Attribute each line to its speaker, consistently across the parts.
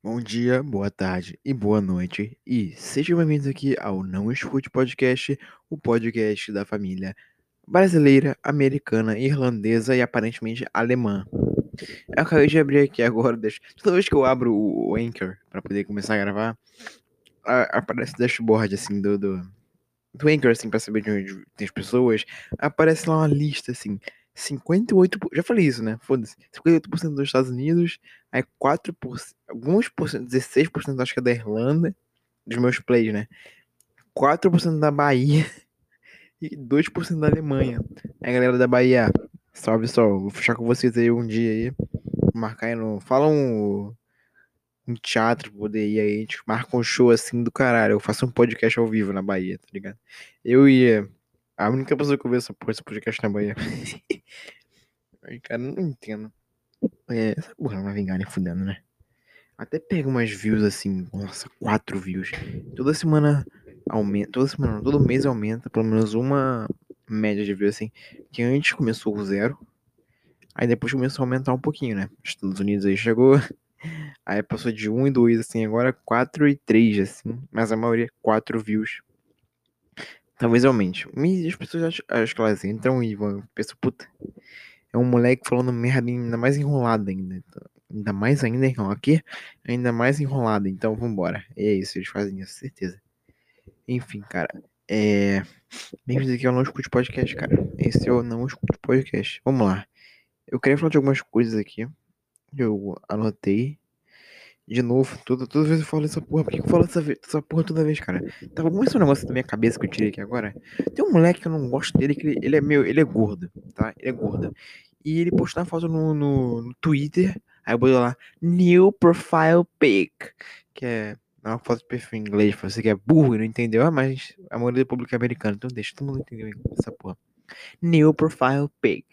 Speaker 1: Bom dia, boa tarde e boa noite. E sejam bem-vindos aqui ao Não Escute Podcast, o podcast da família brasileira, americana, irlandesa e aparentemente alemã. Eu acabei de abrir aqui agora, deixa... toda vez que eu abro o Anchor para poder começar a gravar, aparece o dashboard assim do, do, do Anchor, assim, pra saber de onde tem as pessoas, aparece lá uma lista assim. 58%, já falei isso, né? Foda-se. 58% dos Estados Unidos, aí 4%, alguns por cento, 16% acho que é da Irlanda, dos meus plays, né? 4% da Bahia e 2% da Alemanha. Aí galera da Bahia, salve só, vou fechar com vocês aí um dia aí. Marcar aí no. Fala um, um teatro poder ir aí. A gente marca um show assim do caralho. Eu faço um podcast ao vivo na Bahia, tá ligado? Eu ia. A única pessoa que eu vejo essa porra, esse podcast na Bahia. Ai, cara, não entendo. É, essa porra não vai vingar nem fudendo, né? Até pega umas views assim, nossa, quatro views. Toda semana aumenta, toda semana, não, todo mês aumenta pelo menos uma média de views assim, que antes começou com zero, aí depois começou a aumentar um pouquinho, né? Estados Unidos aí chegou, aí passou de 1 e 2 assim, agora 4 e 3 assim, mas a maioria 4 views. Talvez aumente. Mas as pessoas acho, acho que elas entram e vão, pensam, puta, é um moleque falando merda ainda mais enrolado ainda. Ainda mais ainda enrolado aqui, ainda mais enrolado. Então vambora. é isso, eles fazem isso, certeza. Enfim, cara. É. Bem-vindo aqui ao Não Escute Podcast, cara. Esse é o Não Escute Podcast. Vamos lá. Eu queria falar de algumas coisas aqui. Eu anotei. De novo, toda, toda vez eu falo essa porra. Por que eu falo essa, essa porra toda vez, cara? Tava muito esse negócio da minha cabeça que eu tirei aqui agora. Tem um moleque que eu não gosto dele, que ele, ele é meu, ele é gordo, tá? Ele é gordo. E ele postou uma foto no, no, no Twitter. Aí eu botei lá, New Profile Pic. Que é uma foto de perfil em inglês, você que é burro e não entendeu. Ah, mas a maioria do público é americano, então deixa todo mundo entender essa porra. New Profile Pic.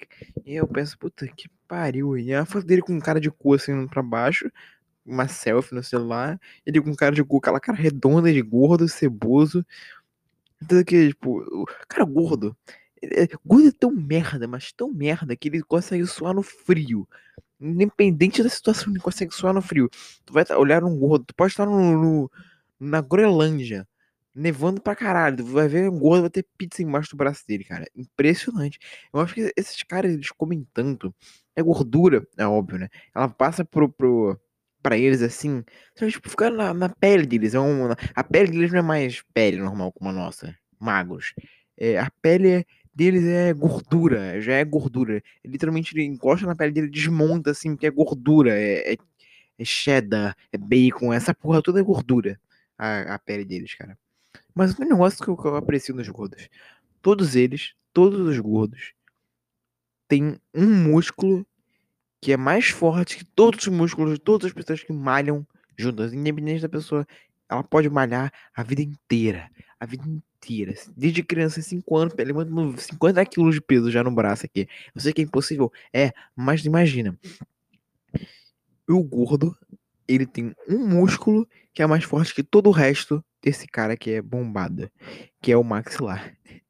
Speaker 1: E eu penso, puta que pariu. E a foto dele com cara de cu assim pra baixo uma selfie no celular, ele com cara de cu, aquela cara redonda de gordo, ceboso. Então que, tipo, cara gordo. É, gordo é tão merda, mas tão merda que ele consegue suar no frio. Independente da situação, ele consegue suar no frio. Tu vai olhar um gordo, tu pode estar no, no na Groenlândia, nevando pra caralho. Tu vai ver um gordo, vai ter pizza embaixo do braço dele, cara. Impressionante. Eu acho que esses caras, eles comem tanto. É gordura, é óbvio, né? Ela passa pro, pro para eles assim, sabe, tipo, ficar na, na, pele deles. É um, a pele deles não é mais pele normal como a nossa, magros. É, a pele deles é gordura, já é gordura. literalmente ele encosta na pele dele, desmonta assim, porque é gordura, é, é, é cheddar, é bacon, essa porra toda é gordura. A, a pele deles, cara. Mas um negócio que eu, que eu aprecio nos gordos. Todos eles, todos os gordos, têm um músculo que é mais forte que todos os músculos de todas as pessoas que malham juntas, independente da pessoa, ela pode malhar a vida inteira, a vida inteira, desde criança, 5 anos, levando 50 quilos de peso já no braço aqui. Eu sei que é impossível, é, mas imagina, o gordo, ele tem um músculo que é mais forte que todo o resto desse cara que é bombado, que é o maxilar.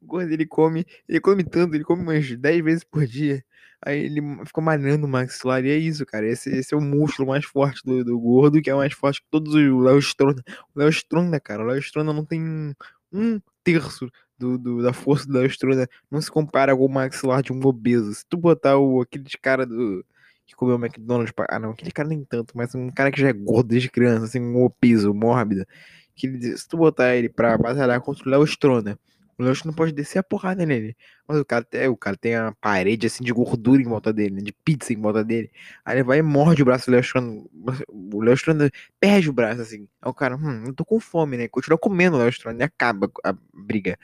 Speaker 1: O gordo, ele come, ele come tanto, ele come umas 10 vezes por dia. Aí ele fica malhando o maxilar. E é isso, cara. Esse, esse é o músculo mais forte do, do gordo, que é mais forte que todos os. O Léo Stronda. O Léo Stronda, cara. O Léo Stronda não tem um terço do, do, da força do Léo Stronda. Não se compara com o maxilar de um obeso. Se tu botar o, aquele cara do. Que comeu o McDonald's. Ah, não. Aquele cara nem tanto, mas um cara que já é gordo desde criança, assim, um obeso, mórbido. Que se tu botar ele pra batalhar contra o Léo Stronda o Leão não pode descer a porrada nele. Mas o cara, tem, o cara tem a parede assim de gordura em volta dele, né? de pizza em volta dele. Aí ele vai e morde o braço do Leostrando. O Leostrando perde o braço assim. Aí o cara, hum, eu tô com fome, né? Continua comendo o Leostrando e acaba a briga.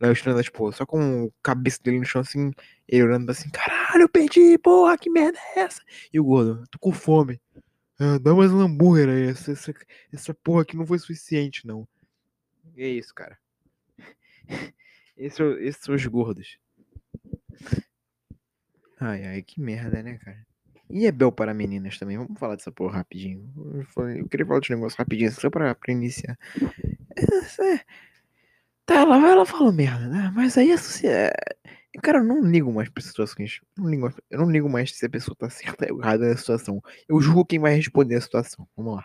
Speaker 1: O Leostrando, tipo, só com o cabeça dele no chão assim, ele olhando assim, caralho, eu perdi, porra, que merda é essa? E o gordo, tô com fome. Ah, dá mais um hambúrguer aí, essa, essa, essa porra aqui não foi suficiente, não. E é isso, cara. Esses, esses são os gordos. Ai, ai, que merda, né, cara? E é Bel para meninas também. Vamos falar dessa porra rapidinho. Eu queria falar de negócio rapidinho, só pra, pra iniciar. É, é, tá, ela, ela fala merda, né? Mas aí a sociedade. Cara, eu não ligo mais pra situações. Não ligo eu não ligo mais se a pessoa tá certa ou errada na situação. Eu julgo quem vai responder a situação. Vamos lá.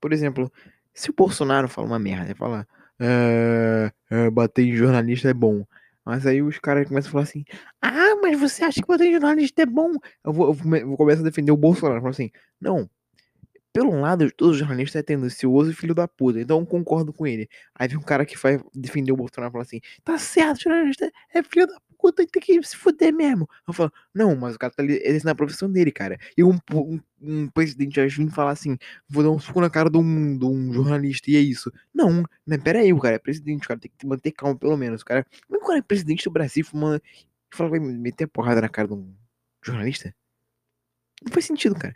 Speaker 1: Por exemplo, se o Bolsonaro fala uma merda, fala é, é, bater em jornalista é bom. Mas aí os caras começam a falar assim: Ah, mas você acha que bater em jornalista é bom? Eu vou, eu vou começar a defender o Bolsonaro. Falo assim: Não, pelo lado, todo jornalista é tendencioso e filho da puta, então eu concordo com ele. Aí vem um cara que vai defender o Bolsonaro e fala assim: tá certo, jornalista é filho da puta, tem que se fuder mesmo. Eu falo: não, mas o cara tá exercendo a profissão dele, cara. E um, um, um presidente vai vir falar assim: vou dar um suco na cara de um, de um jornalista, e é isso. Não, né, pera aí, o cara é presidente, o cara tem que manter calma pelo menos. O cara, como o cara é presidente do Brasil, fumando, fala, vai meter porrada na cara de um jornalista? Não faz sentido, cara.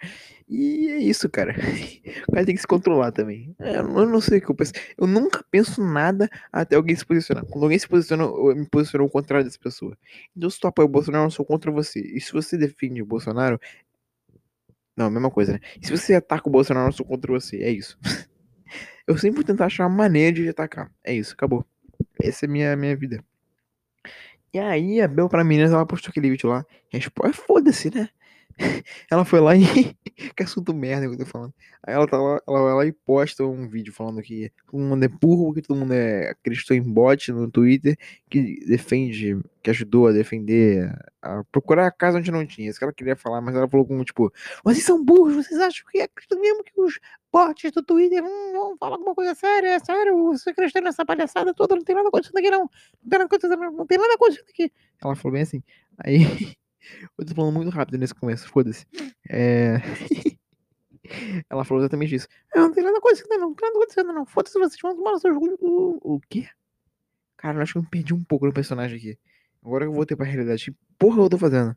Speaker 1: E é isso, cara. O cara tem que se controlar também. É, eu não sei o que eu penso. Eu nunca penso nada até alguém se posicionar. Quando alguém se posiciona, eu me posiciono ao contrário dessa pessoa. Então, se tu apoia o Bolsonaro, eu sou contra você. E se você defende o Bolsonaro. Não, a mesma coisa, né? E se você ataca o Bolsonaro, eu sou contra você. É isso. eu sempre vou tentar achar uma maneira de atacar. É isso, acabou. Essa é a minha, minha vida. E aí, a Bel pra meninas, ela postou aquele vídeo lá. Resposta, foda-se, né? ela foi lá e. que assunto merda que eu tô falando. Aí ela tá lá, ela vai lá e posta um vídeo falando que todo mundo é burro, que todo mundo é acreditou em bot no Twitter, que defende, que ajudou a defender, a procurar a casa onde não tinha. Isso que ela queria falar, mas ela falou como tipo: vocês são burros, vocês acham que acreditam mesmo que os bots do Twitter vão, vão falar alguma coisa séria? É sério, você acredita nessa palhaçada toda? Não tem nada acontecendo aqui, não. Não tem nada acontecendo, não tem nada acontecendo aqui. Ela falou bem assim. Aí. Eu tô falando muito rápido nesse começo, foda-se. É... Ela falou exatamente isso. Eu não tem nada acontecendo, não. Não tem nada acontecendo, não. Foda-se, vocês vão tomar no seu. O, o quê? Cara, eu acho que eu me perdi um pouco no personagem aqui. Agora eu voltei pra realidade. Que porra eu tô fazendo?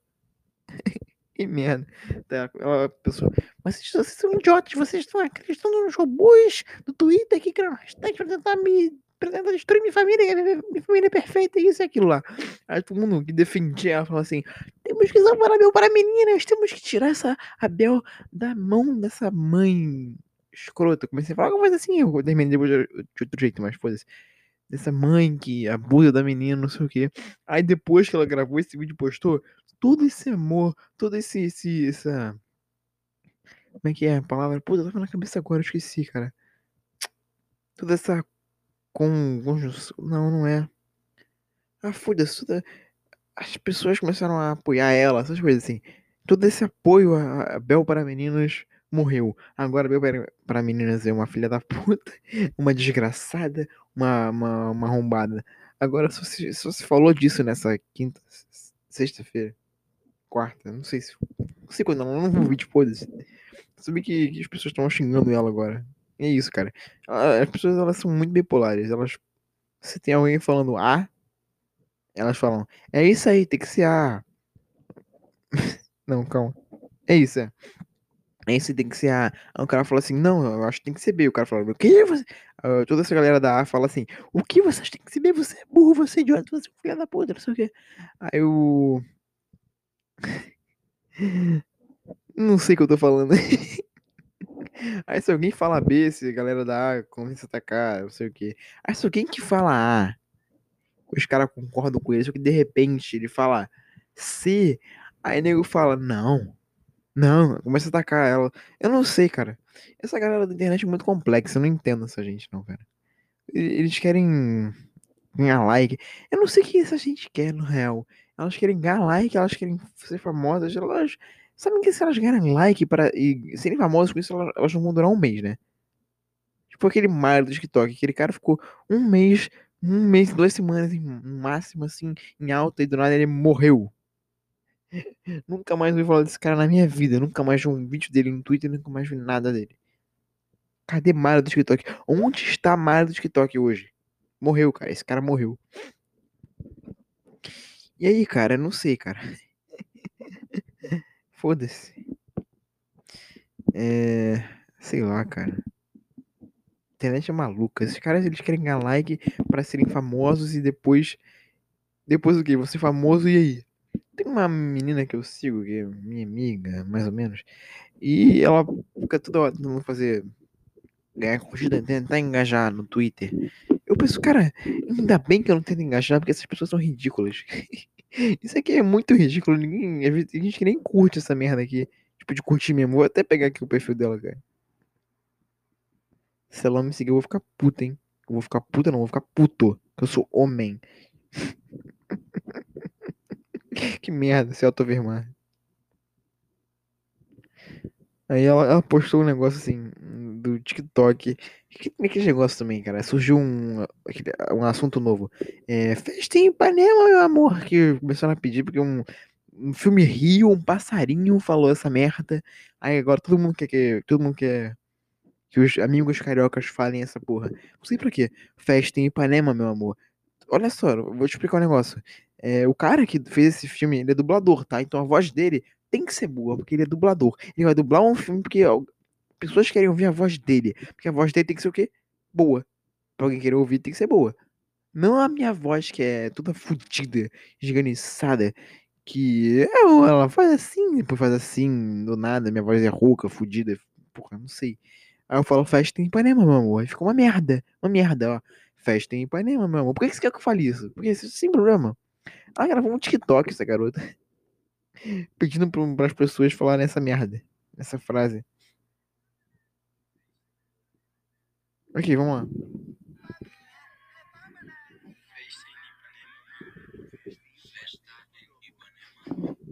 Speaker 1: que merda. Tá, ela, pessoa. Mas vocês, vocês são idiotas, vocês estão acreditando nos robôs do Twitter que criaram hashtag pra tentar me pretendo destruir minha família, minha família é perfeita, isso e aquilo lá. Aí todo mundo que defendia ela falou assim: temos que salvar a Bel para meninas, temos que tirar essa Abel da mão dessa mãe escrota. Comecei a falar alguma coisa assim, eu terminei depois de outro jeito, mas foda-se. Dessa mãe que abusa da menina, não sei o que. Aí depois que ela gravou esse vídeo postou, todo esse amor, todo esse, esse, essa. Como é que é a palavra? Pô, eu tava na cabeça agora, eu esqueci, cara. Toda essa com conjunção. Não, não é. Ah, foda-se. Toda... As pessoas começaram a apoiar ela, essas coisas assim. Todo esse apoio a Bel para meninos morreu. Agora Bel para meninas é uma filha da puta, uma desgraçada, uma, uma, uma arrombada. Agora só se, só se falou disso nessa quinta, sexta-feira, quarta, não sei se. Não sei quando, não, não vou vídeo, foda-se. Sabia que, que as pessoas estão xingando ela agora. É isso, cara. As pessoas elas são muito bipolares. Elas, se tem alguém falando A, elas falam, é isso aí, tem que ser A. não, calma. É isso, é. É isso, tem que ser A. Aí o cara fala assim, não, eu acho que tem que ser B. O cara fala, o que você... Uh, toda essa galera da A fala assim, o que vocês têm que ser B? Você é burro, você é idiota, você é filho da puta, não sei o que. Aí eu... não sei o que eu tô falando. Aí se alguém fala B, se a galera da A começa a atacar, não sei o quê. Aí se alguém que fala A, os caras concordam com ele, só que de repente ele fala C, aí nego fala, não, não, começa a atacar ela. Eu não sei, cara. Essa galera da internet é muito complexa, eu não entendo essa gente não, cara. Eles querem ganhar like. Eu não sei o que essa gente quer, no real. Elas querem ganhar like, elas querem ser famosas, elas Sabem que se elas ganharem like para, e serem famosas com isso, elas, não vão durar um mês, né? Tipo aquele Mario do TikTok, aquele cara ficou um mês, um mês, duas semanas, em máximo, assim, em alta, e do nada ele morreu. nunca mais ouvi falar desse cara na minha vida. Nunca mais vi um vídeo dele no Twitter, nunca mais vi nada dele. Cadê Mario do TikTok? Onde está Mario do TikTok hoje? Morreu, cara. Esse cara morreu. E aí, cara? Não sei, cara. Foda-se. É. Sei lá, cara. A internet é maluca. Esses caras eles querem ganhar like para serem famosos e depois. Depois o que? Você famoso e aí? Tem uma menina que eu sigo, que é minha amiga, mais ou menos. E ela fica toda hora tentando fazer. ganhar curtida, tentar engajar no Twitter. Eu penso, cara, ainda bem que eu não tento engajar, porque essas pessoas são ridículas. Isso aqui é muito ridículo. Ninguém, a gente nem curte essa merda aqui. Tipo, de curtir mesmo. Vou até pegar aqui o perfil dela, cara. Se ela me seguir, eu vou ficar puta, hein? Eu vou ficar puta, não, eu vou ficar puto. Que eu sou homem. que merda, se autoafirmar. Aí ela, ela postou um negócio assim, do TikTok. Que tem aquele negócio também, cara. Surgiu um, um assunto novo. É, festa em Ipanema, meu amor. Que começaram a pedir, porque um, um filme Rio, um passarinho falou essa merda. Aí agora todo mundo quer que. Todo mundo quer que os amigos cariocas falem essa porra. Não sei pra quê. Festa em Ipanema, meu amor. Olha só, vou te explicar um negócio. É, o cara que fez esse filme, ele é dublador, tá? Então a voz dele tem que ser boa, porque ele é dublador. Ele vai dublar um filme porque ó, pessoas querem ouvir a voz dele. Porque a voz dele tem que ser o quê? Boa. Pra alguém querer ouvir, tem que ser boa. Não a minha voz, que é toda fodida, esganiçada, que ela faz assim, depois faz assim, do nada, minha voz é rouca, fodida, porra, não sei. Aí eu falo festa em Ipanema, meu amor. Aí fica uma merda, uma merda, ó. Festa em Ipanema, meu amor. Por que você quer que eu fale isso? Porque isso é sem problema. Ela gravou um TikTok, essa garota. Pedindo para as pessoas falarem essa merda. Essa frase. Ok, vamos lá.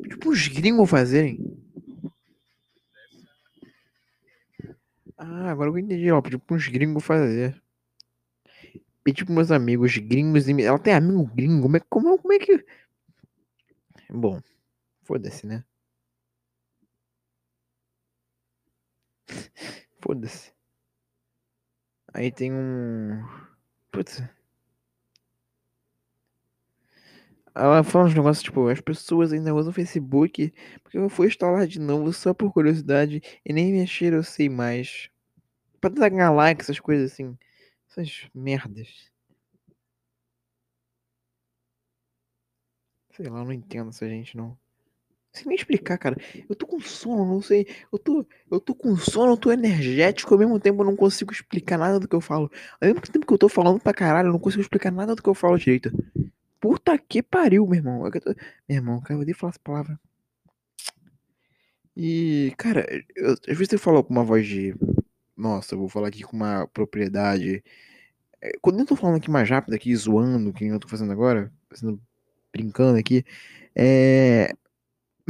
Speaker 1: Tipo os gringos fazerem. Ah, agora eu entendi, ó. Pediu pra uns gringos fazer. Pedi pros meus amigos gringos. Ela tem amigo gringo? Como é, como, como é que. Bom, foda-se, né? Foda-se. Aí tem um. Putz. Ela fala uns negócios tipo, as pessoas ainda usam o Facebook porque eu fui instalar de novo só por curiosidade e nem mexer eu sei mais. Pra tentar ganhar like, essas coisas assim. Essas merdas. Sei lá, não entendo essa gente não. Sei nem explicar, cara. Eu tô com sono, não sei. Eu tô, eu tô com sono, eu tô energético, ao mesmo tempo eu não consigo explicar nada do que eu falo. Ao mesmo tempo que eu tô falando pra caralho, eu não consigo explicar nada do que eu falo direito. Puta que pariu, meu irmão. Eu tô... Meu irmão, cara, eu odeio falar essa palavra. E, cara, eu, às vezes eu falo com uma voz de. Nossa, eu vou falar aqui com uma propriedade. É, quando eu tô falando aqui mais rápido, aqui, zoando, que eu tô fazendo agora, fazendo, brincando aqui, é.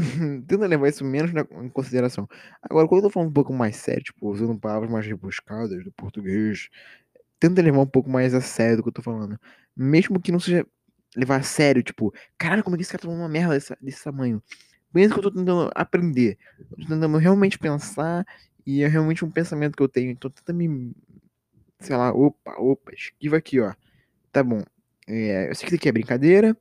Speaker 1: Tenta levar isso menos na, em consideração. Agora, quando eu tô falando um pouco mais sério, tipo, usando palavras mais rebuscadas do português, tenta levar um pouco mais a sério do que eu tô falando. Mesmo que não seja levar a sério, tipo, caralho, como é que esse cara tá falando uma merda desse, desse tamanho? Isso que eu tô tentando aprender. Eu tô tentando realmente pensar e é realmente um pensamento que eu tenho. Então tenta me. Sei lá, opa, opa, esquiva aqui, ó. Tá bom. É, eu sei que isso aqui é brincadeira.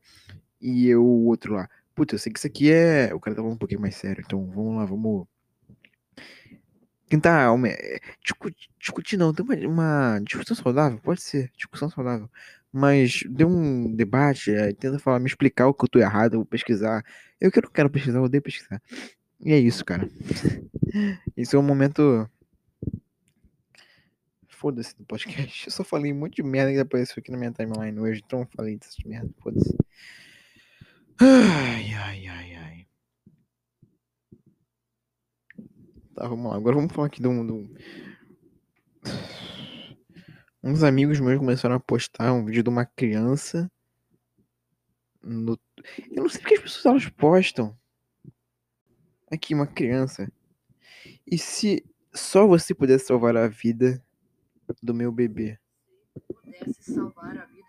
Speaker 1: E eu, o outro lá. Puta, eu sei que isso aqui é. O cara tá falando um pouquinho mais sério. Então vamos lá, vamos. Tentar. Discutir, discutir não, tem uma, uma discussão saudável? Pode ser, discussão saudável mas deu um debate, é, tenta falar, me explicar o que eu tô errado, eu vou pesquisar. Eu que não quero pesquisar, eu odeio pesquisar. E é isso, cara. Isso é um momento. Foda-se do podcast. Eu só falei um monte de merda que apareceu aqui na minha timeline hoje, então eu falei dessas merda, foda-se. Ai, ai, ai, ai. Tá, vamos lá. Agora vamos falar aqui do. do uns amigos meus começaram a postar um vídeo de uma criança no... Eu não sei porque as pessoas elas postam. Aqui, uma criança. E se só você pudesse salvar a vida do meu bebê?
Speaker 2: Pudesse salvar a vida.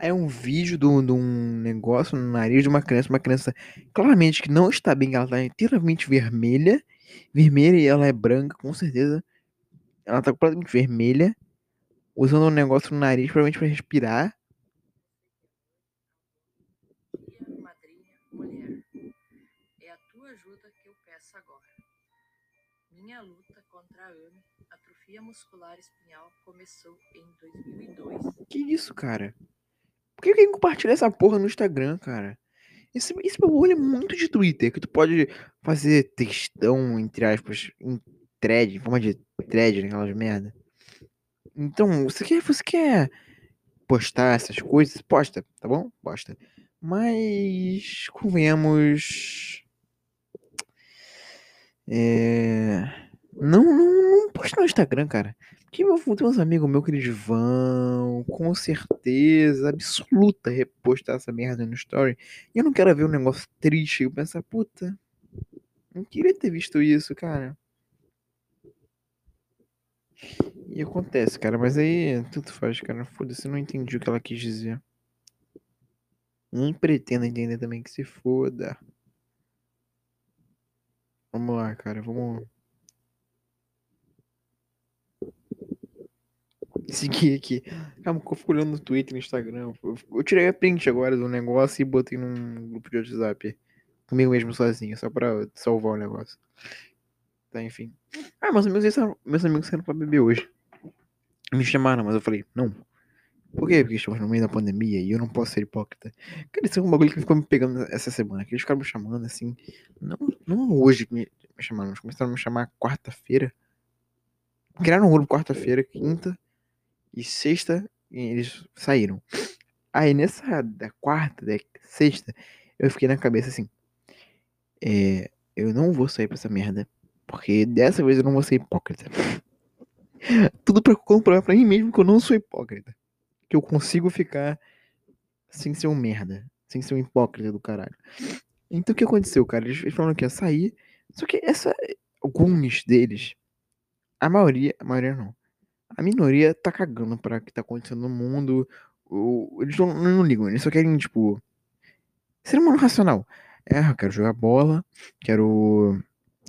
Speaker 1: É um vídeo de um negócio no nariz de uma criança, uma criança claramente que não está bem, ela está inteiramente vermelha, vermelha e ela é branca, com certeza. Ela tá completamente vermelha, usando um negócio no nariz, provavelmente para respirar.
Speaker 2: É a tua ajuda que eu peço agora. Minha luta contra a AME, atrofia muscular espinhal, começou em 2002.
Speaker 1: Que isso, cara? Por que alguém compartilha essa porra no Instagram, cara? Esse, esse bagulho é muito de Twitter, que tu pode fazer textão, entre aspas, em thread, em forma de thread, aquelas merda. Então, você quer, você quer postar essas coisas? Posta, tá bom? Posta. Mas, convenhamos. É. Não, não, não posta no Instagram, cara. Porque eu vou ter uns amigos meus que eles vão, com certeza absoluta, repostar essa merda no story. E eu não quero ver um negócio triste. Eu pensar, puta, não queria ter visto isso, cara. E acontece, cara, mas aí tudo faz, cara. Foda-se, não entendi o que ela quis dizer. Nem pretendo entender também que se foda. Vamos lá, cara, vamos. Seguir aqui. Calma, eu fico olhando no Twitter no Instagram. Eu tirei a print agora do negócio e botei num grupo de WhatsApp. Comigo mesmo sozinho, só pra salvar o negócio. Tá, enfim. Ah, meus amigos, meus amigos saíram pra beber hoje. Me chamaram, mas eu falei, não. Por quê? Porque estamos no meio da pandemia e eu não posso ser hipócrita. Cara, isso é um bagulho que ficou me pegando essa semana. Que eles ficaram me chamando assim. Não, não hoje que me, me chamaram, mas começaram a me chamar quarta-feira. Criaram um grupo quarta-feira, quinta e sexta. Eles saíram. Aí nessa da quarta, da sexta, eu fiquei na cabeça assim. É, eu não vou sair pra essa merda. Porque dessa vez eu não vou ser hipócrita. Tudo pra comprovar pra mim mesmo que eu não sou hipócrita. Que eu consigo ficar sem ser um merda. Sem ser um hipócrita do caralho. Então o que aconteceu, cara? Eles falaram que ia sair. Só que essa. Alguns deles. A maioria. A maioria não. A minoria tá cagando pra o que tá acontecendo no mundo. eles não, não ligam, eles só querem, tipo. Ser humano racional. É, eu quero jogar bola, quero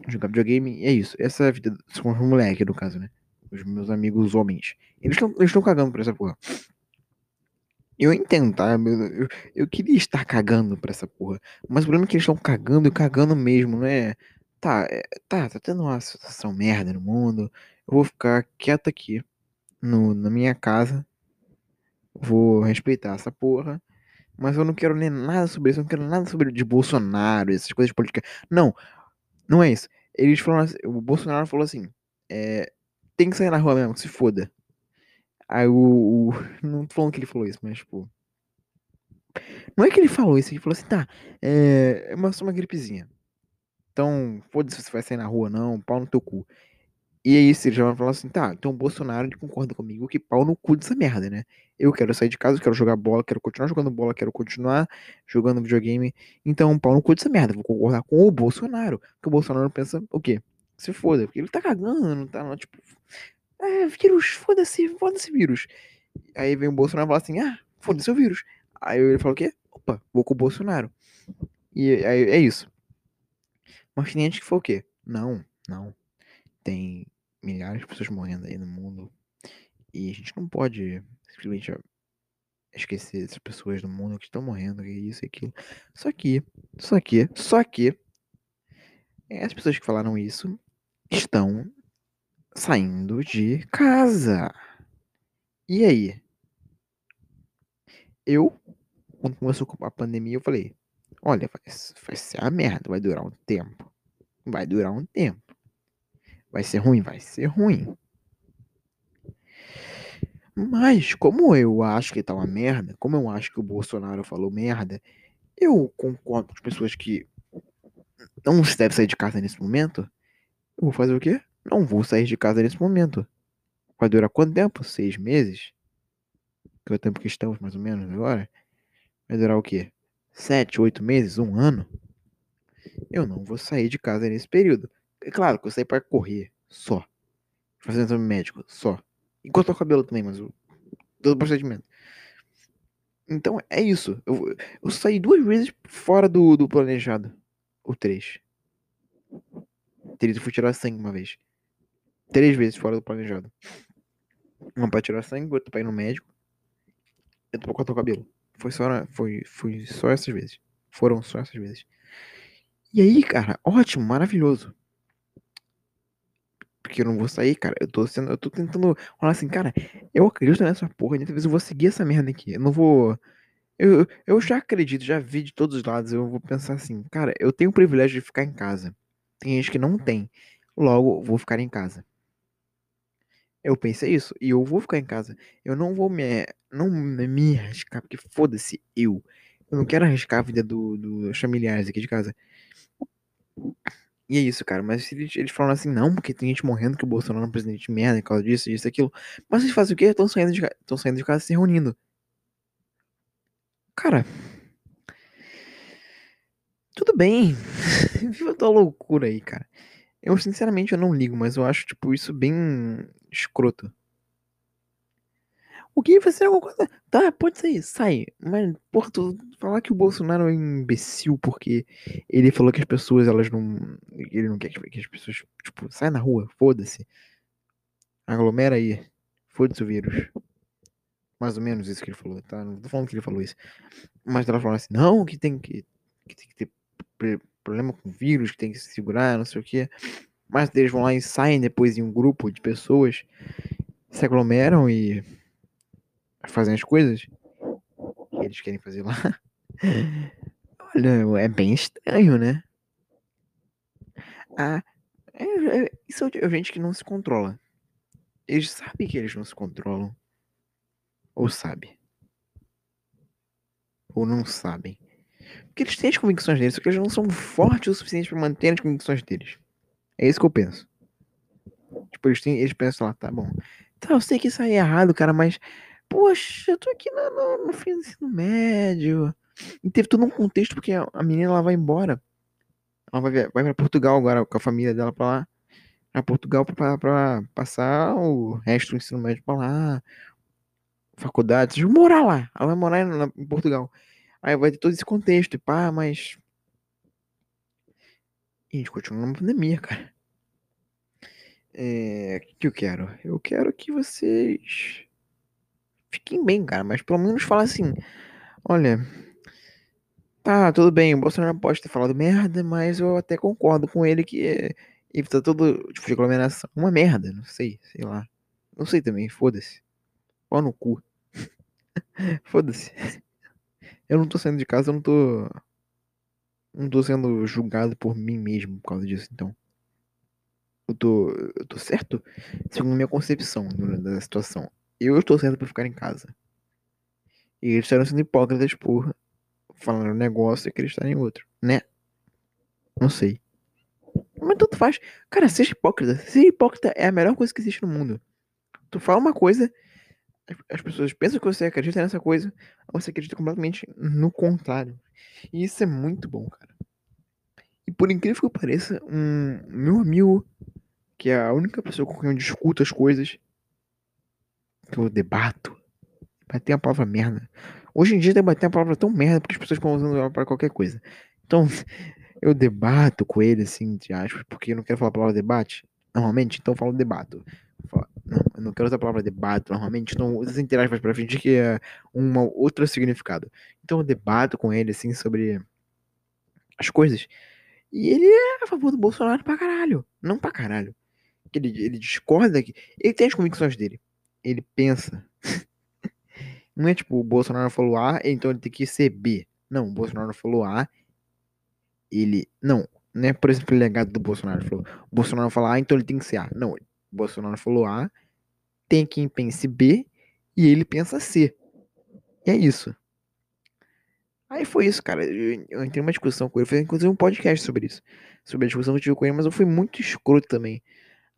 Speaker 1: jogar videogame, é isso. Essa é a vida dos moleques, no caso, né? Os meus amigos homens. Eles estão cagando pra essa porra. Eu entendo, tá? Eu, eu, eu, queria estar cagando pra essa porra. Mas o problema é que eles estão cagando e cagando mesmo, não é? Tá, é, tá, tá tendo uma situação merda no mundo. Eu vou ficar quieto aqui no, na minha casa. Vou respeitar essa porra. Mas eu não quero nem nada sobre isso. Eu não quero nada sobre de Bolsonaro, essas coisas de política. Não, não é isso. Eles falaram assim, o Bolsonaro falou assim: é, tem que sair na rua mesmo, que se foda. Aí o, o, Não tô falando que ele falou isso, mas tipo. Não é que ele falou isso, ele falou assim: tá, é, é uma, só uma gripezinha. Então, foda-se se você vai sair na rua, não, pau no teu cu. E aí, se já vai falar assim, tá, então o Bolsonaro concorda comigo que pau no cu dessa merda, né? Eu quero sair de casa, eu quero jogar bola, quero continuar jogando bola, quero continuar jogando videogame. Então, pau no cu dessa merda. Vou concordar com o Bolsonaro. Porque o Bolsonaro pensa o quê? Se foda, porque ele tá cagando, não tá, não, tipo. É, vírus, foda-se, foda-se vírus. Aí vem o Bolsonaro e fala assim, ah, foda-se o vírus. Aí ele fala o quê? Opa, vou com o Bolsonaro. E aí é isso. Mas tem gente que foi o quê? Não, não tem milhares de pessoas morrendo aí no mundo. E a gente não pode simplesmente esquecer essas pessoas do mundo que estão morrendo, que isso e aquilo. Só que, só que, só que, as pessoas que falaram isso estão saindo de casa. E aí? Eu, quando começou a pandemia, eu falei: olha, vai, vai ser a merda, vai durar um tempo. Vai durar um tempo. Vai ser ruim? Vai ser ruim. Mas, como eu acho que tá uma merda, como eu acho que o Bolsonaro falou merda, eu concordo com as pessoas que não se deve sair de casa nesse momento. Eu vou fazer o quê? Não vou sair de casa nesse momento. Vai durar quanto tempo? Seis meses? Que é o tempo que estamos, mais ou menos, agora. Vai durar o quê? Sete, oito meses? Um ano? Eu não vou sair de casa nesse período. É claro que eu saí pra correr, só. Fazer exame médico, só. E cortar o cabelo também, mas o, todo o procedimento. Então é isso. Eu, eu saí duas vezes fora do, do planejado. Ou três. Três eu fui tirar sangue uma vez. Três vezes fora do planejado. Uma pra tirar sangue, outra pra ir no médico. E outra pra cortar o cabelo. Foi só, foi, foi só essas vezes. Foram só essas vezes. E aí, cara, ótimo, maravilhoso porque eu não vou sair, cara. Eu tô sendo, eu tô tentando falar assim, cara, eu acredito nessa porra, e talvez eu vou seguir essa merda aqui. Eu não vou. Eu, eu já acredito, já vi de todos os lados. Eu vou pensar assim, cara, eu tenho o privilégio de ficar em casa. Tem gente que não tem. Logo, vou ficar em casa. Eu pensei isso e eu vou ficar em casa. Eu não vou me não me arriscar porque foda-se eu. Eu não quero arriscar a vida do, dos familiares aqui de casa. E é isso, cara. Mas eles, eles falam assim, não, porque tem gente morrendo que o Bolsonaro é um presidente de merda por causa disso, isso, aquilo. Mas eles fazem o quê? Estão saindo, saindo de casa se reunindo. Cara. Tudo bem. Viva tua loucura aí, cara. Eu, sinceramente, eu não ligo, mas eu acho, tipo, isso bem escroto. O que você não concorda? Tá, pode sair, sai. Mas, porra, tu falar que o Bolsonaro é um imbecil porque ele falou que as pessoas, elas não. Ele não quer que as pessoas, tipo, sai na rua, foda-se. Aglomera aí. Foda-se o vírus. Mais ou menos isso que ele falou, tá? Não tô falando que ele falou isso. Mas ela falou assim, não, que tem que, que, tem que ter problema com vírus, que tem que se segurar, não sei o que. Mas eles vão lá e saem depois em um grupo de pessoas, se aglomeram e fazem as coisas que eles querem fazer lá. Olha, é bem estranho, né? Ah, é, é, isso é gente que não se controla. Eles sabem que eles não se controlam. Ou sabem. Ou não sabem. Porque eles têm as convicções deles, só que eles não são fortes o suficiente para manter as convicções deles. É isso que eu penso. Tipo, eles, têm, eles pensam lá, tá bom. Tá, eu sei que isso aí é errado, cara, mas. Poxa, eu tô aqui no, no, fim do ensino médio. E teve todo um contexto, porque a menina ela vai embora. Ela vai, vai pra Portugal agora com a família dela pra lá. Pra Portugal pra passar o resto do ensino médio pra lá. Faculdade. Morar lá. Ela vai morar em Portugal. Aí vai ter todo esse contexto, e pá, mas. E a gente continua numa pandemia, cara. É. O que eu quero? Eu quero que vocês. Fiquem bem, cara, mas pelo menos fala assim: olha. Tá, tudo bem, o Bolsonaro pode ter falado merda, mas eu até concordo com ele que evita todo tipo de aglomeração. Uma merda, não sei, sei lá. Não sei também, foda-se. Pau no cu. foda-se. Eu não tô saindo de casa, eu não tô. Não tô sendo julgado por mim mesmo por causa disso, então. Eu tô. Eu tô certo? Segundo minha concepção da situação. Eu estou certo por ficar em casa. E eles estão sendo hipócritas por falar um negócio e acreditar em outro, né? Não sei. Mas tanto faz. Cara, seja hipócrita. Ser hipócrita é a melhor coisa que existe no mundo. Tu fala uma coisa as pessoas pensam que você acredita nessa coisa, você acredita completamente no contrário. E isso é muito bom, cara. E por incrível que pareça, um meu amigo, que é a única pessoa com quem eu discuto as coisas, que eu debato, bater a palavra merda. Hoje em dia debater a palavra tão merda porque as pessoas estão usando ela para qualquer coisa. Então, eu debato com ele, assim, de aspas, porque eu não quero falar a palavra debate, normalmente, então eu falo debato. Não, eu não quero usar a palavra debate normalmente, não usa entre aspas pra fingir que é um outro significado. Então eu debato com ele, assim, sobre as coisas. E ele é a favor do Bolsonaro pra caralho. Não pra caralho. Ele, ele discorda que. Ele tem as convicções dele. Ele pensa. não é tipo, o Bolsonaro falou A, então ele tem que ser B. Não, o Bolsonaro falou A. Ele. Não, não é, por exemplo, o legado do Bolsonaro. Falou, o Bolsonaro falou A, então ele tem que ser A. Não, Bolsonaro falou A, tem quem pense B e ele pensa C. E é isso. Aí foi isso, cara. Eu, eu entrei uma discussão com ele. Fiz inclusive um podcast sobre isso. Sobre a discussão que eu tive com ele, mas eu fui muito escroto também.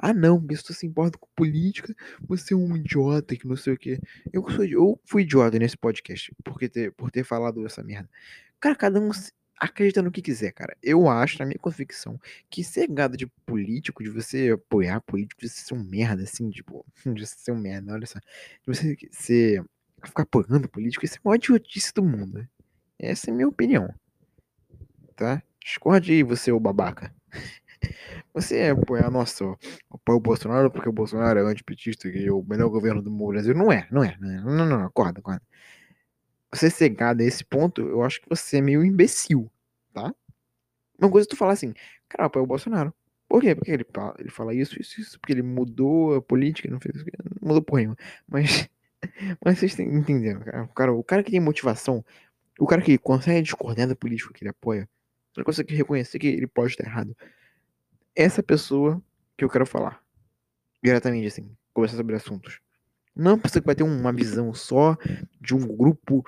Speaker 1: Ah, não, porque se tu se importa com política, você é um idiota que não sei o quê. Eu, sou, eu fui idiota nesse podcast por ter, por ter falado essa merda. Cara, cada um acredita no que quiser, cara. Eu acho, na minha convicção, que ser gado de político, de você apoiar político, de você ser um merda, assim, tipo, de você ser um merda, olha só. De você ser, ficar apoiando político, isso é a maior idiotice do mundo. Essa é a minha opinião. Tá? Discorde aí, você, o babaca. Você apoiar, nossa, apoia o Bolsonaro porque o Bolsonaro é antipetista e é o melhor governo do Brasil. Não é, não é. Não, é. não, não, não acorda, acorda você ser gado a esse ponto, eu acho que você é meio imbecil, tá? Uma coisa é tu falar assim, cara, apoia o Bolsonaro. Por quê? Porque ele fala, ele fala isso, isso, isso, porque ele mudou a política, não fez não mudou porra nenhuma. Mas, mas vocês entenderam, cara. O, cara. o cara que tem motivação, o cara que consegue discordar da política que ele apoia, ele consegue reconhecer que ele pode estar errado. Essa pessoa que eu quero falar, diretamente assim, conversar sobre assuntos. Não é uma pessoa que vai ter uma visão só de um grupo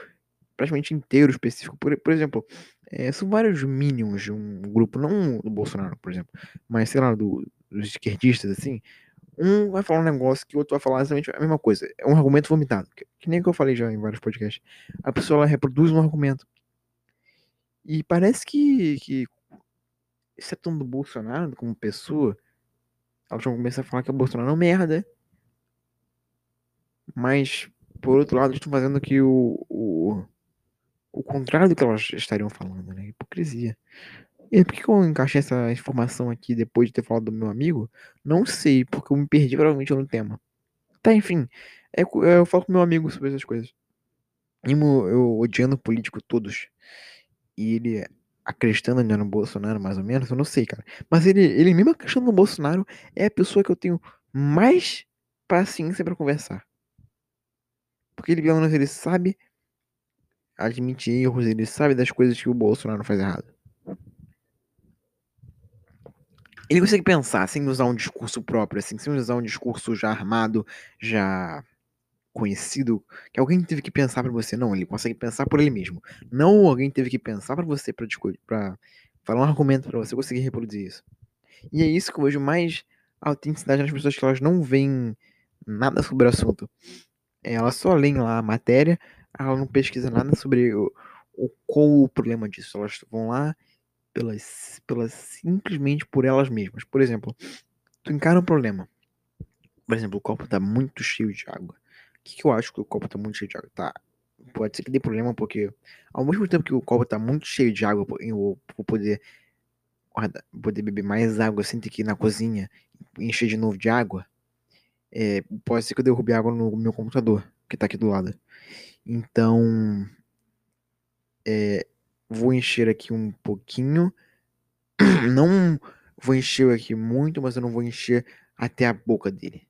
Speaker 1: praticamente inteiro específico. Por, por exemplo, é, são vários mínimos de um grupo, não do Bolsonaro, por exemplo, mas sei lá, do, dos esquerdistas, assim. Um vai falar um negócio que o outro vai falar exatamente a mesma coisa. É um argumento vomitado. Que, que nem que eu falei já em vários podcasts. A pessoa ela reproduz um argumento. E parece que, que exceto do Bolsonaro como pessoa, elas vão começar a falar que o Bolsonaro é um merda. Mas, por outro lado, estão fazendo aqui o, o, o contrário do que elas estariam falando, né? Hipocrisia. E por que eu encaixei essa informação aqui depois de ter falado do meu amigo? Não sei, porque eu me perdi provavelmente no tema. Tá, enfim. É, eu falo com meu amigo sobre essas coisas. Mesmo eu odiando político todos. E ele acreditando no Bolsonaro, mais ou menos, eu não sei, cara. Mas ele, ele mesmo acreditando no Bolsonaro, é a pessoa que eu tenho mais paciência para conversar. Porque ele, pelo menos, ele sabe admitir erros, ele sabe das coisas que o Bolsonaro faz errado. Ele consegue pensar sem usar um discurso próprio, assim, sem usar um discurso já armado, já conhecido, que alguém teve que pensar para você. Não, ele consegue pensar por ele mesmo. Não alguém teve que pensar para você para falar um argumento para você conseguir reproduzir isso. E é isso que eu vejo mais autenticidade nas pessoas que elas não veem nada sobre o assunto. Elas só leem lá a matéria, ela não pesquisa nada sobre o, o qual o problema disso. Elas vão lá pelas, pelas simplesmente por elas mesmas. Por exemplo, tu encara um problema. Por exemplo, o copo tá muito cheio de água que, que eu acho que o copo tá muito cheio de água? Tá. Pode ser que dê problema, porque ao mesmo tempo que o copo tá muito cheio de água, eu vou poder, poder beber mais água sem ter que ir na cozinha encher de novo de água. É, pode ser que eu derrube água no meu computador, que tá aqui do lado. Então, é, vou encher aqui um pouquinho. Não vou encher aqui muito, mas eu não vou encher até a boca dele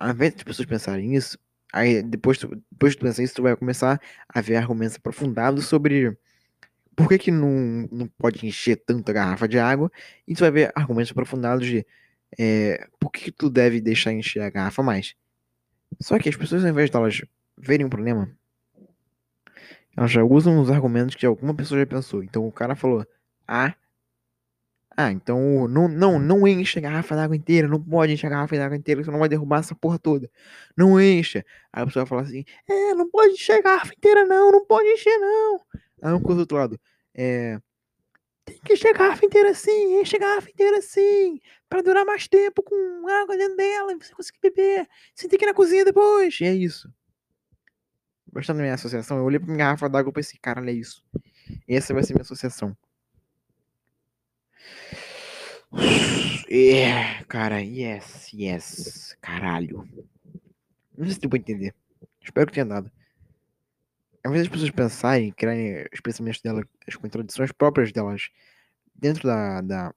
Speaker 1: ao invés de pessoas pensarem isso, aí depois, depois de tu pensar isso, tu vai começar a ver argumentos aprofundados sobre por que, que não, não pode encher tanta garrafa de água, e tu vai ver argumentos aprofundados de é, por que, que tu deve deixar encher a garrafa mais. Só que as pessoas, ao invés de elas verem um problema, elas já usam os argumentos que alguma pessoa já pensou. Então o cara falou A, ah, então não, não, não enche a garrafa d'água inteira, não pode encher a garrafa d'água inteira, você não vai derrubar essa porra toda. Não encha. Aí a pessoa vai falar assim, é, não pode encher a garrafa inteira não, não pode encher não. Aí um coisa do outro lado, é, tem que encher a garrafa inteira sim, enche a garrafa inteira sim, pra durar mais tempo com água dentro dela, e você conseguir beber, sem ter que ir na cozinha depois. E é isso. Gostando da minha associação, eu olhei pra minha garrafa d'água e pensei, cara, olha isso. Essa vai ser minha associação. É, cara, yes, yes. Caralho. Não sei se tu pode entender. Espero que tenha dado. Às vezes as pessoas pensarem, criarem os pensamentos delas, as contradições próprias delas, dentro da. da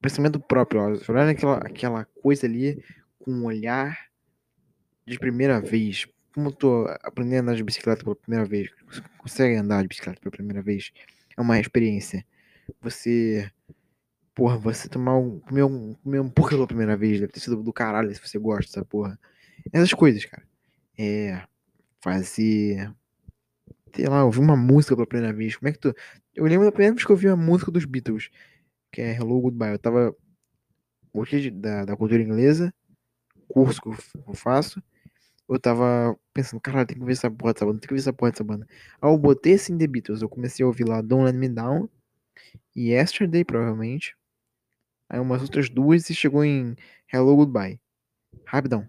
Speaker 1: pensamento próprio, elas aquela, aquela coisa ali com um olhar de primeira vez. Como eu tô aprendendo a andar de bicicleta pela primeira vez, você consegue andar de bicicleta pela primeira vez, é uma experiência. Você Porra, você tomar um. Comer um, comer um porra pela primeira vez, deve ter sido do caralho se você gosta dessa porra. Essas coisas, cara. É. Fazer. Sei lá, ouvir uma música pela primeira vez. Como é que tu. Eu lembro da primeira vez que eu ouvi a música dos Beatles, que é Hello Goodbye. Eu tava. Hoje da, da cultura inglesa, curso que eu faço. Eu tava pensando, caralho, tem que ver essa porra dessa banda, tem que ver essa porra dessa banda. Aí eu botei assim The Beatles, eu comecei a ouvir lá Don't Let Me Down e Yesterday, provavelmente. Aí umas outras duas e chegou em Hello Goodbye. Rapidão.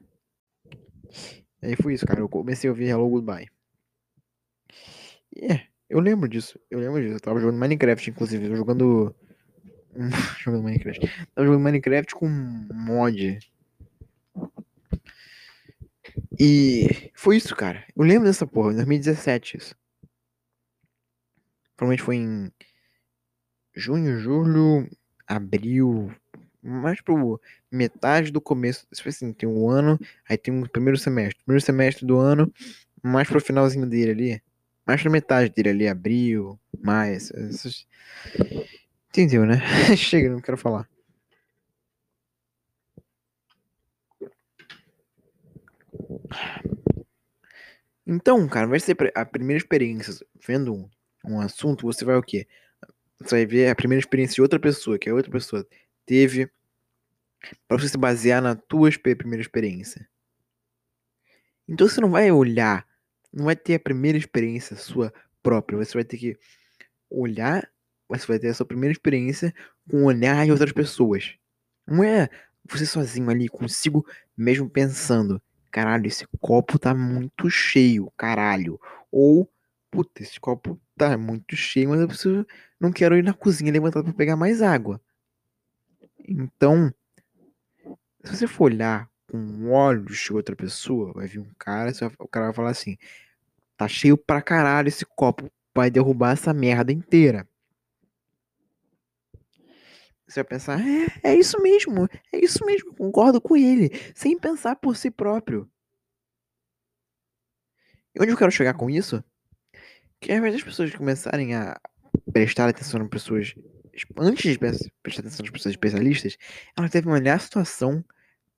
Speaker 1: Aí foi isso, cara. Eu comecei a ouvir Hello Goodbye. É, eu lembro disso. Eu lembro disso. Eu tava jogando Minecraft, inclusive. Eu jogando. jogando Minecraft. Tava jogando Minecraft com mod. E foi isso, cara. Eu lembro dessa porra, em 2017 isso. Provavelmente foi em junho, julho, abril, mais pro metade do começo, tipo assim, tem um ano, aí tem um primeiro semestre, primeiro semestre do ano, mais pro finalzinho dele ali, mais pra metade dele ali, abril, maio, essas... entendeu, né? Chega, não quero falar. Então, cara, vai ser a primeira experiência vendo um, um assunto, você vai o quê? Você vai ver a primeira experiência de outra pessoa, que a outra pessoa teve, para você se basear na tua primeira experiência. Então você não vai olhar, não vai ter a primeira experiência sua própria, você vai ter que olhar, você vai ter a sua primeira experiência com o olhar de outras pessoas. Não é você sozinho ali, consigo mesmo pensando, caralho, esse copo tá muito cheio, caralho. Ou, puta, esse copo tá muito cheio, mas eu preciso, não quero ir na cozinha levantar para pegar mais água. Então, se você for olhar com olhos de outra pessoa, vai vir um cara, o cara vai falar assim: tá cheio pra caralho esse copo, vai derrubar essa merda inteira. Você vai pensar, é, é isso mesmo, é isso mesmo, concordo com ele, sem pensar por si próprio. E onde eu quero chegar com isso? Que invés das pessoas começarem a prestar atenção nas pessoas, antes de prestar atenção nas pessoas especialistas, elas devem olhar a situação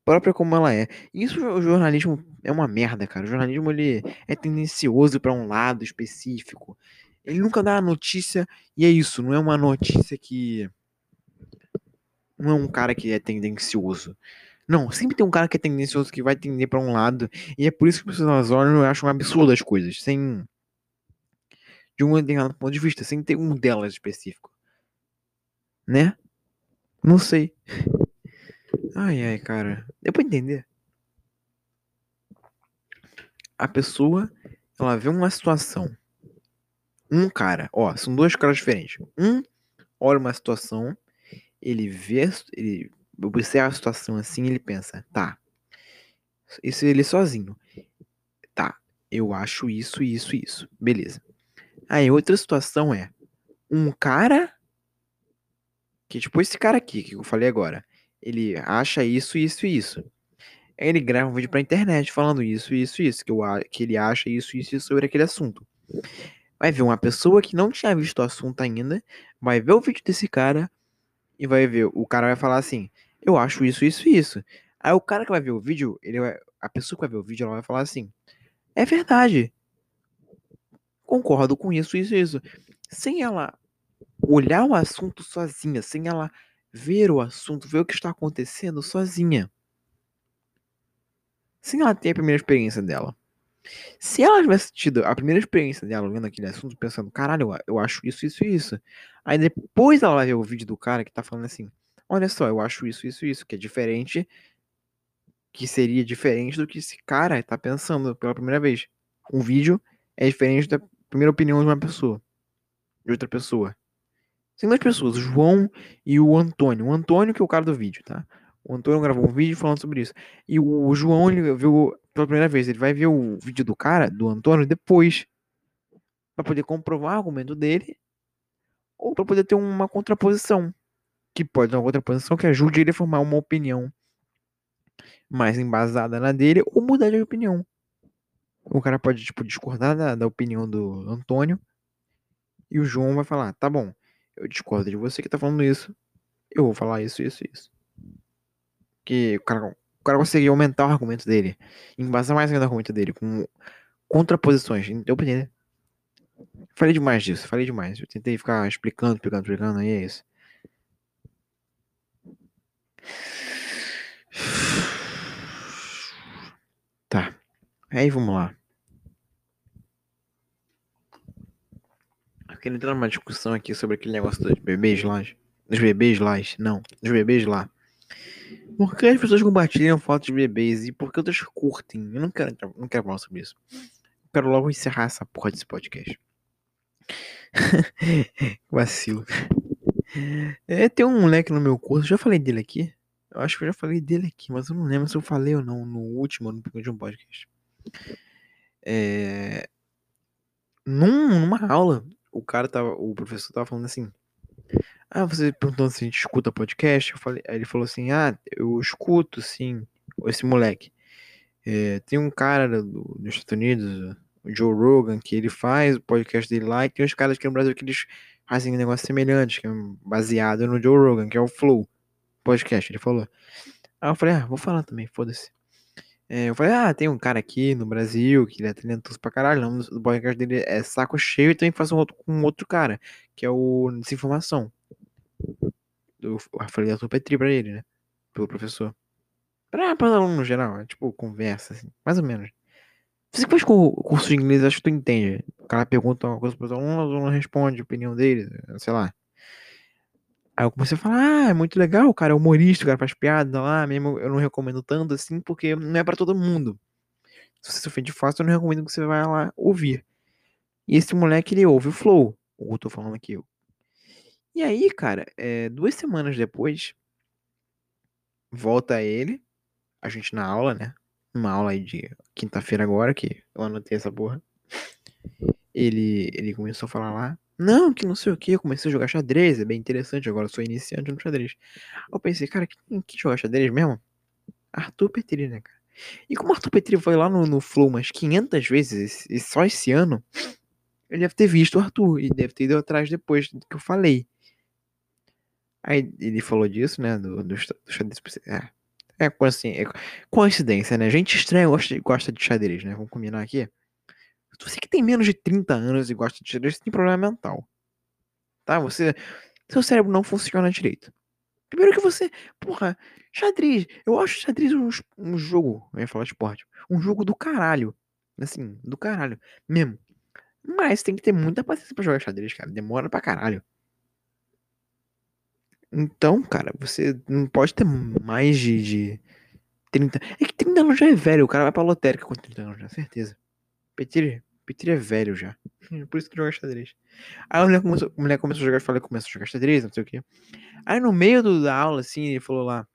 Speaker 1: própria como ela é. Isso o jornalismo é uma merda, cara. O jornalismo ele é tendencioso para um lado específico. Ele nunca dá a notícia e é isso, não é uma notícia que não é um cara que é tendencioso. Não, sempre tem um cara que é tendencioso que vai tender para um lado. E é por isso que as pessoas olham e acham absurdo as coisas. Sem. De um determinado ponto de vista. Sem ter um delas específico. Né? Não sei. Ai, ai, cara. Deu pra entender. A pessoa, ela vê uma situação. Um cara, ó, são dois caras diferentes. Um olha uma situação ele vê, ele observa a situação assim, ele pensa, tá, isso ele sozinho, tá, eu acho isso, isso, isso, beleza. Aí outra situação é um cara que tipo esse cara aqui que eu falei agora, ele acha isso, isso e isso. Aí ele grava um vídeo pra internet falando isso, isso, isso, que, eu, que ele acha isso, isso, isso sobre aquele assunto. Vai ver uma pessoa que não tinha visto o assunto ainda, vai ver o vídeo desse cara, e vai ver, o cara vai falar assim, eu acho isso, isso e isso. Aí o cara que vai ver o vídeo, ele vai, a pessoa que vai ver o vídeo, ela vai falar assim, é verdade. Concordo com isso, isso isso. Sem ela olhar o assunto sozinha, sem ela ver o assunto, ver o que está acontecendo sozinha. Sem ela ter a primeira experiência dela. Se ela tivesse tido a primeira experiência dela vendo aquele assunto, pensando, caralho, eu acho isso, isso isso. Aí depois ela vai ver o vídeo do cara que tá falando assim, olha só, eu acho isso, isso isso, que é diferente, que seria diferente do que esse cara tá pensando pela primeira vez. Um vídeo é diferente da primeira opinião de uma pessoa, de outra pessoa. Tem duas pessoas, o João e o Antônio. O Antônio que é o cara do vídeo, tá? O Antônio gravou um vídeo falando sobre isso. E o João, ele viu pela primeira vez. Ele vai ver o vídeo do cara, do Antônio, depois. para poder comprovar o argumento dele. Ou para poder ter uma contraposição. Que pode ter uma contraposição que ajude ele a formar uma opinião mais embasada na dele ou mudar de opinião. O cara pode, tipo, discordar da, da opinião do Antônio. E o João vai falar: tá bom, eu discordo de você que tá falando isso. Eu vou falar isso, isso, isso. Que o cara o cara conseguia aumentar o argumento dele, embasar mais ainda o argumento dele, com contraposições. Deu pra? Falei demais disso, falei demais. Eu tentei ficar explicando, explicando, explicando, aí é isso. Tá. Aí vamos lá. Quero entrar numa discussão aqui sobre aquele negócio dos bebês lá. Dos bebês lá. Não, dos bebês lá. Por que as pessoas compartilham fotos de bebês e por que outras curtem? Eu não quero, não quero falar sobre isso. Eu quero logo encerrar essa porra desse podcast. Vacilo. É, tem um moleque no meu curso, já falei dele aqui. Eu acho que eu já falei dele aqui, mas eu não lembro se eu falei ou não no último, no último podcast. É... Num, numa aula, o cara tava, o professor tava falando assim: ah, você perguntou se a gente escuta podcast. Eu falei, aí ele falou assim: Ah, eu escuto sim, esse moleque. É, tem um cara do, dos Estados Unidos, o Joe Rogan, que ele faz o podcast dele lá, e tem uns caras aqui no Brasil que eles fazem um negócio semelhante, que é baseado no Joe Rogan, que é o Flow podcast, ele falou. Aí eu falei, ah, vou falar também, foda-se. É, eu falei, ah, tem um cara aqui no Brasil que ele é talentoso pra caralho. O nome do dele é Saco Cheio e também faz um outro, um outro cara, que é o Desinformação. Eu falei Arthur Petri pra ele, né? Pelo professor. Pra, pra aluno no geral, é tipo conversa, assim, mais ou menos. Você faz curso de inglês, acho que tu entende. O cara pergunta uma coisa pros alunos, o aluno responde a opinião dele, sei lá. Aí eu comecei a falar, ah, é muito legal, o cara é humorista, o cara faz piada lá, mesmo eu não recomendo tanto assim, porque não é para todo mundo. Se você se ofende fácil, eu não recomendo que você vá lá ouvir. E esse moleque, ele ouve o Flow, o que eu tô falando aqui. E aí, cara, é, duas semanas depois, volta ele, a gente na aula, né? Uma aula aí de quinta-feira agora, que eu anotei essa porra. Ele, ele começou a falar lá, não, que não sei o que, eu comecei a jogar xadrez, é bem interessante, agora sou iniciante no xadrez. Eu pensei, cara, quem que joga xadrez mesmo? Arthur Petri, né, cara? E como Arthur Petri foi lá no, no Flow umas 500 vezes, e só esse ano, ele deve ter visto o Arthur, e deve ter ido atrás depois do que eu falei. Aí ele falou disso, né, do, do, do xadrez. É, é, assim, é coincidência, né? Gente estranha gosta, gosta de xadrez, né? Vamos combinar aqui. Você que tem menos de 30 anos e gosta de xadrez, tem problema mental. Tá? Você. Seu cérebro não funciona direito. Primeiro que você. Porra, xadrez. Eu acho xadrez um, um jogo. Eu ia falar esporte. Um jogo do caralho. Assim, do caralho. Mesmo. Mas tem que ter muita paciência pra jogar xadrez, cara. Demora pra caralho. Então, cara, você não pode ter mais de, de 30. É que 30 anos já é velho. O cara vai pra lotérica com 30 anos, já, certeza. Petri, Petri é velho já. Por isso que joga xadrez. Aí a mulher começou, a mulher começou a jogar, falei, começou a jogar xadrez, não sei o que. Aí no meio do, da aula, assim, ele falou lá.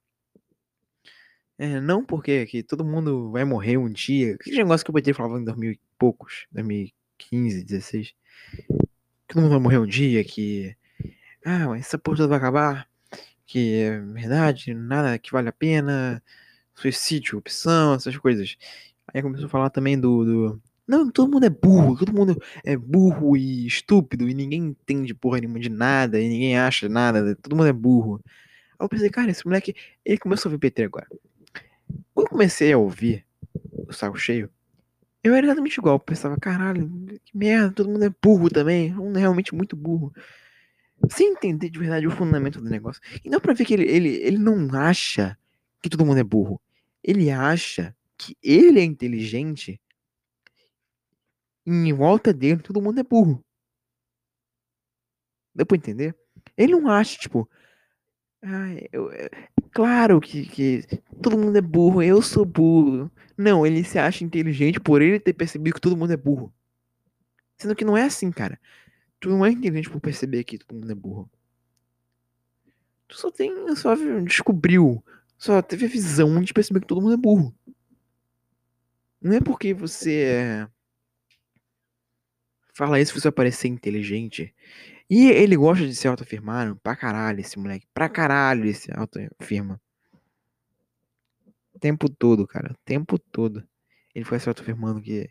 Speaker 1: É, não porque que todo mundo vai morrer um dia. Que negócio que o Petri falava em 2000 e poucos, 2015, 16. Que todo mundo vai morrer um dia, que. Ah, mas essa porra toda vai acabar. Que é verdade, nada que vale a pena. Suicídio, opção, essas coisas. Aí começou a falar também do, do não, todo mundo é burro, todo mundo é burro e estúpido, e ninguém entende porra nenhuma de nada, e ninguém acha nada, todo mundo é burro. Aí eu pensei, cara, esse moleque, ele começou a ouvir PT agora. Quando eu comecei a ouvir o saco cheio, eu era exatamente igual, eu pensava, caralho, que merda, todo mundo é burro também, um é realmente muito burro. Sem entender de verdade o fundamento do negócio. E dá pra ver que ele, ele, ele não acha que todo mundo é burro. Ele acha que ele é inteligente em volta dele todo mundo é burro. Deu pra entender? Ele não acha, tipo. Ah, eu, é, claro que, que todo mundo é burro, eu sou burro. Não, ele se acha inteligente por ele ter percebido que todo mundo é burro. Sendo que não é assim, cara. Tu não é inteligente por perceber que todo mundo é burro. Tu só tem. Só descobriu. Só teve a visão de perceber que todo mundo é burro. Não é porque você é Fala isso se você parecer inteligente. E ele gosta de se autoafirmar pra caralho, esse moleque. Pra caralho, esse autoafirma. O tempo todo, cara. Tempo todo. Ele foi se autoafirmando que.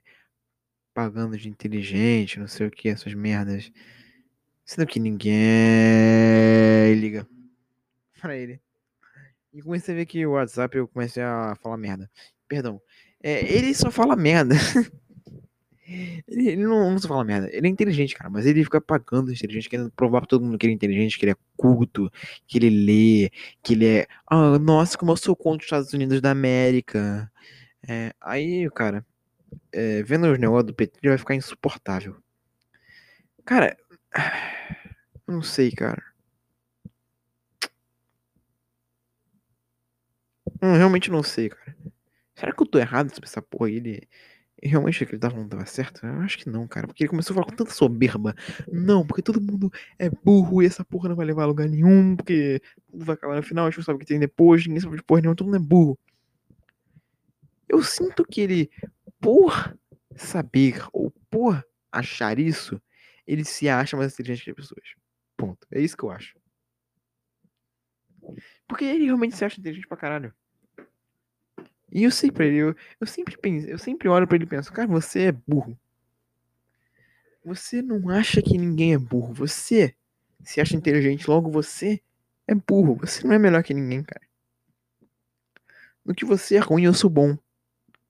Speaker 1: Pagando de inteligente, não sei o que, essas merdas. Sendo que ninguém liga pra ele. E comecei a ver que o WhatsApp eu comecei a falar merda. Perdão. É, ele só fala merda. Ele, ele não, não só fala merda, ele é inteligente, cara, mas ele fica pagando inteligente, querendo provar pra todo mundo que ele é inteligente, que ele é culto, que ele lê, que ele é. Ah, nossa, como eu sou contra os Estados Unidos da América. É, aí, cara, é, vendo os negócios do ele vai ficar insuportável. Cara, não sei, cara. Eu realmente não sei, cara. Será que eu tô errado sobre essa porra aí? Ele e realmente que ele tava falando tava certo? Eu acho que não, cara. Porque ele começou a falar com tanta soberba. Não, porque todo mundo é burro e essa porra não vai levar a lugar nenhum. Porque tudo vai acabar no final, a gente não sabe o que tem depois, ninguém sabe de porra nenhuma, todo mundo é burro. Eu sinto que ele, por saber ou por achar isso, ele se acha mais inteligente que as pessoas. Ponto. É isso que eu acho. Porque ele realmente se acha inteligente pra caralho. E eu ele, eu, eu sempre penso, eu sempre olho para ele e penso, cara, você é burro. Você não acha que ninguém é burro. Você se acha inteligente, logo você é burro. Você não é melhor que ninguém, cara. No que você é ruim, eu sou bom.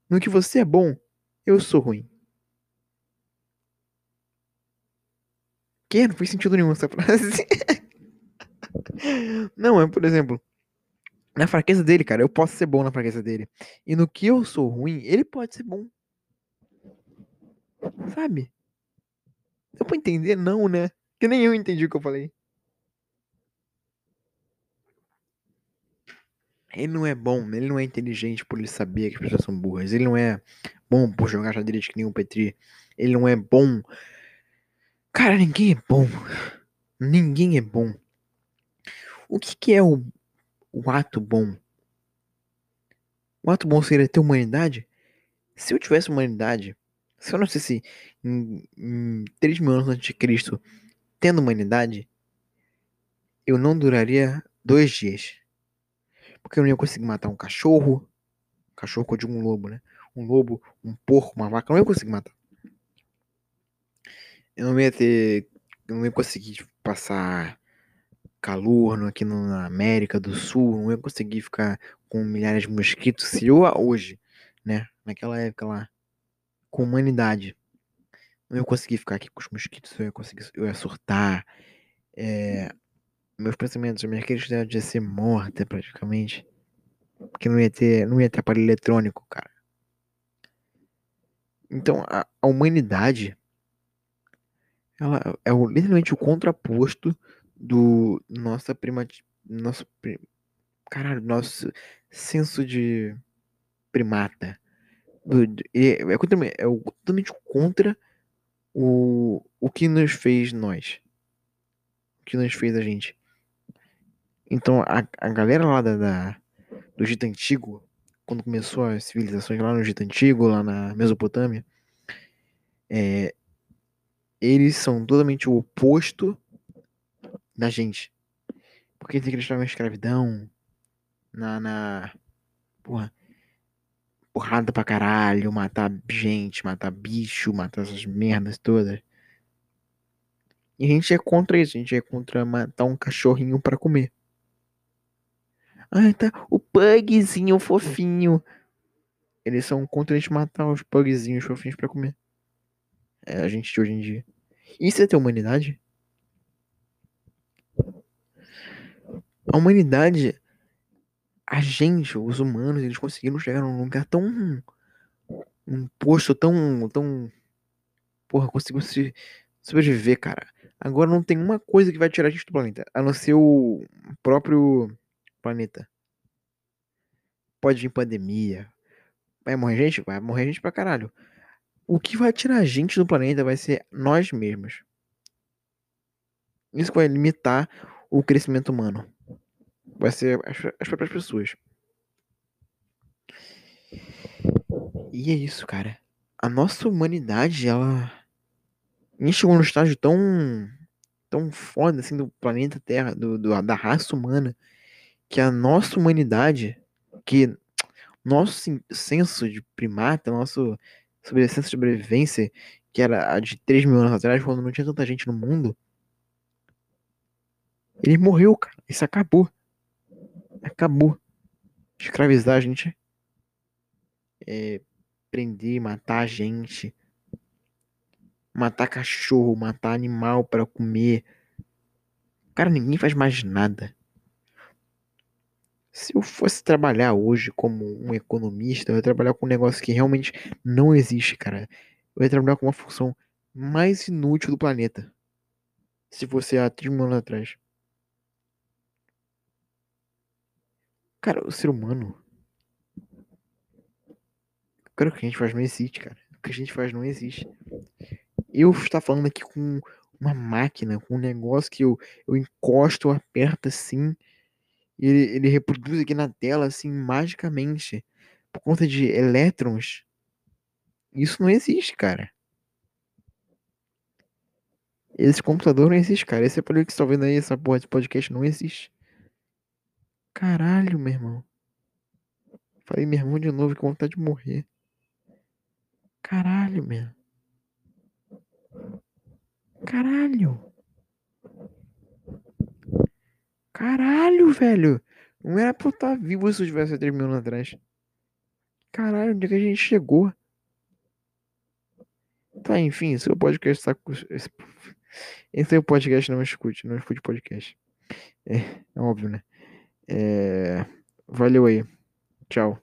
Speaker 1: No que você é bom, eu sou ruim. Que? Não fez sentido nenhum essa frase. Não, é por exemplo, na fraqueza dele, cara, eu posso ser bom na fraqueza dele. E no que eu sou ruim, ele pode ser bom. Sabe? Deu pra entender? Não, né? Que nem eu entendi o que eu falei. Ele não é bom, ele não é inteligente por ele saber que as pessoas são burras. Ele não é bom por jogar xadrez que nem o Petri. Ele não é bom. Cara, ninguém é bom. Ninguém é bom. O que, que é o, o ato bom? O ato bom seria ter humanidade? Se eu tivesse humanidade, se eu não sei se em, em 3 mil anos antes de Cristo, tendo humanidade, eu não duraria dois dias. Porque eu não ia conseguir matar um cachorro. Cachorro de um lobo, né? Um lobo, um porco, uma vaca. Eu não ia conseguir matar. Eu não ia ter. Eu não ia conseguir passar calor aqui na América do Sul. Não ia conseguir ficar com milhares de mosquitos. Se eu hoje, né? Naquela época lá, com humanidade. Não ia conseguir ficar aqui com os mosquitos. Eu ia conseguir. Eu ia surtar. É, meus pensamentos, minha criatividade ia ser morta praticamente. Porque não ia ter, não ia ter aparelho eletrônico, cara. Então a, a humanidade ela é o, literalmente o contraposto do nossa prima, nosso caralho, nosso senso de primata. Do, é, é, é, o, totalmente contra o, o que nos fez nós. O que nos fez a gente. Então a, a galera lá da, da, do Egito Antigo, quando começou as civilizações lá no Egito Antigo, lá na Mesopotâmia, é, eles são totalmente o oposto da gente. Porque eles acreditavam em escravidão, na, na. Porra. Porrada pra caralho, matar gente, matar bicho, matar essas merdas todas. E a gente é contra isso, a gente é contra matar um cachorrinho para comer. Ah, tá. O pugzinho fofinho. Eles são contra a gente matar os pugzinhos fofinhos para comer. É a gente de hoje em dia. Isso é ter humanidade? A humanidade, a gente, os humanos, eles conseguiram chegar num lugar tão. um posto tão. tão. Porra, conseguiu se sobreviver, cara. Agora não tem uma coisa que vai tirar a gente do planeta, a não ser o próprio planeta. Pode vir pandemia. Vai morrer gente? Vai morrer gente pra caralho. O que vai tirar a gente do planeta vai ser nós mesmos. Isso vai limitar o crescimento humano. Vai ser as, as próprias pessoas. E é isso, cara. A nossa humanidade, ela. Gente chegou num estágio tão. tão foda assim do planeta Terra, do, do da raça humana, que a nossa humanidade, que nosso senso de primata, nosso senso de sobrevivência, que era a de 3 mil anos atrás, quando não tinha tanta gente no mundo, ele morreu, cara. Isso acabou. Acabou. Escravizar a gente. É, prender, matar a gente. Matar cachorro, matar animal para comer. Cara, ninguém faz mais nada. Se eu fosse trabalhar hoje como um economista, eu ia trabalhar com um negócio que realmente não existe, cara. Eu ia trabalhar com uma função mais inútil do planeta. Se fosse há 30 mil anos atrás. Cara, o ser humano. Cara, o que a gente faz não existe, cara. O que a gente faz não existe. Eu estou falando aqui com uma máquina, com um negócio que eu, eu encosto, eu aperto assim e ele, ele reproduz aqui na tela, assim, magicamente. Por conta de elétrons. Isso não existe, cara. Esse computador não existe, cara. Esse aparelho que você tá vendo aí, essa porra de podcast não existe. Caralho, meu irmão. Falei, meu irmão, de novo, com vontade de morrer. Caralho, meu. Caralho. Caralho, velho. Não era pra eu estar vivo se eu tivesse 3 mil anos atrás. Caralho, onde é que a gente chegou? Tá, enfim, seu podcast tá com. Esse, esse é o podcast, não escute, não escute podcast. É, é óbvio, né? É, valeu aí. Tchau.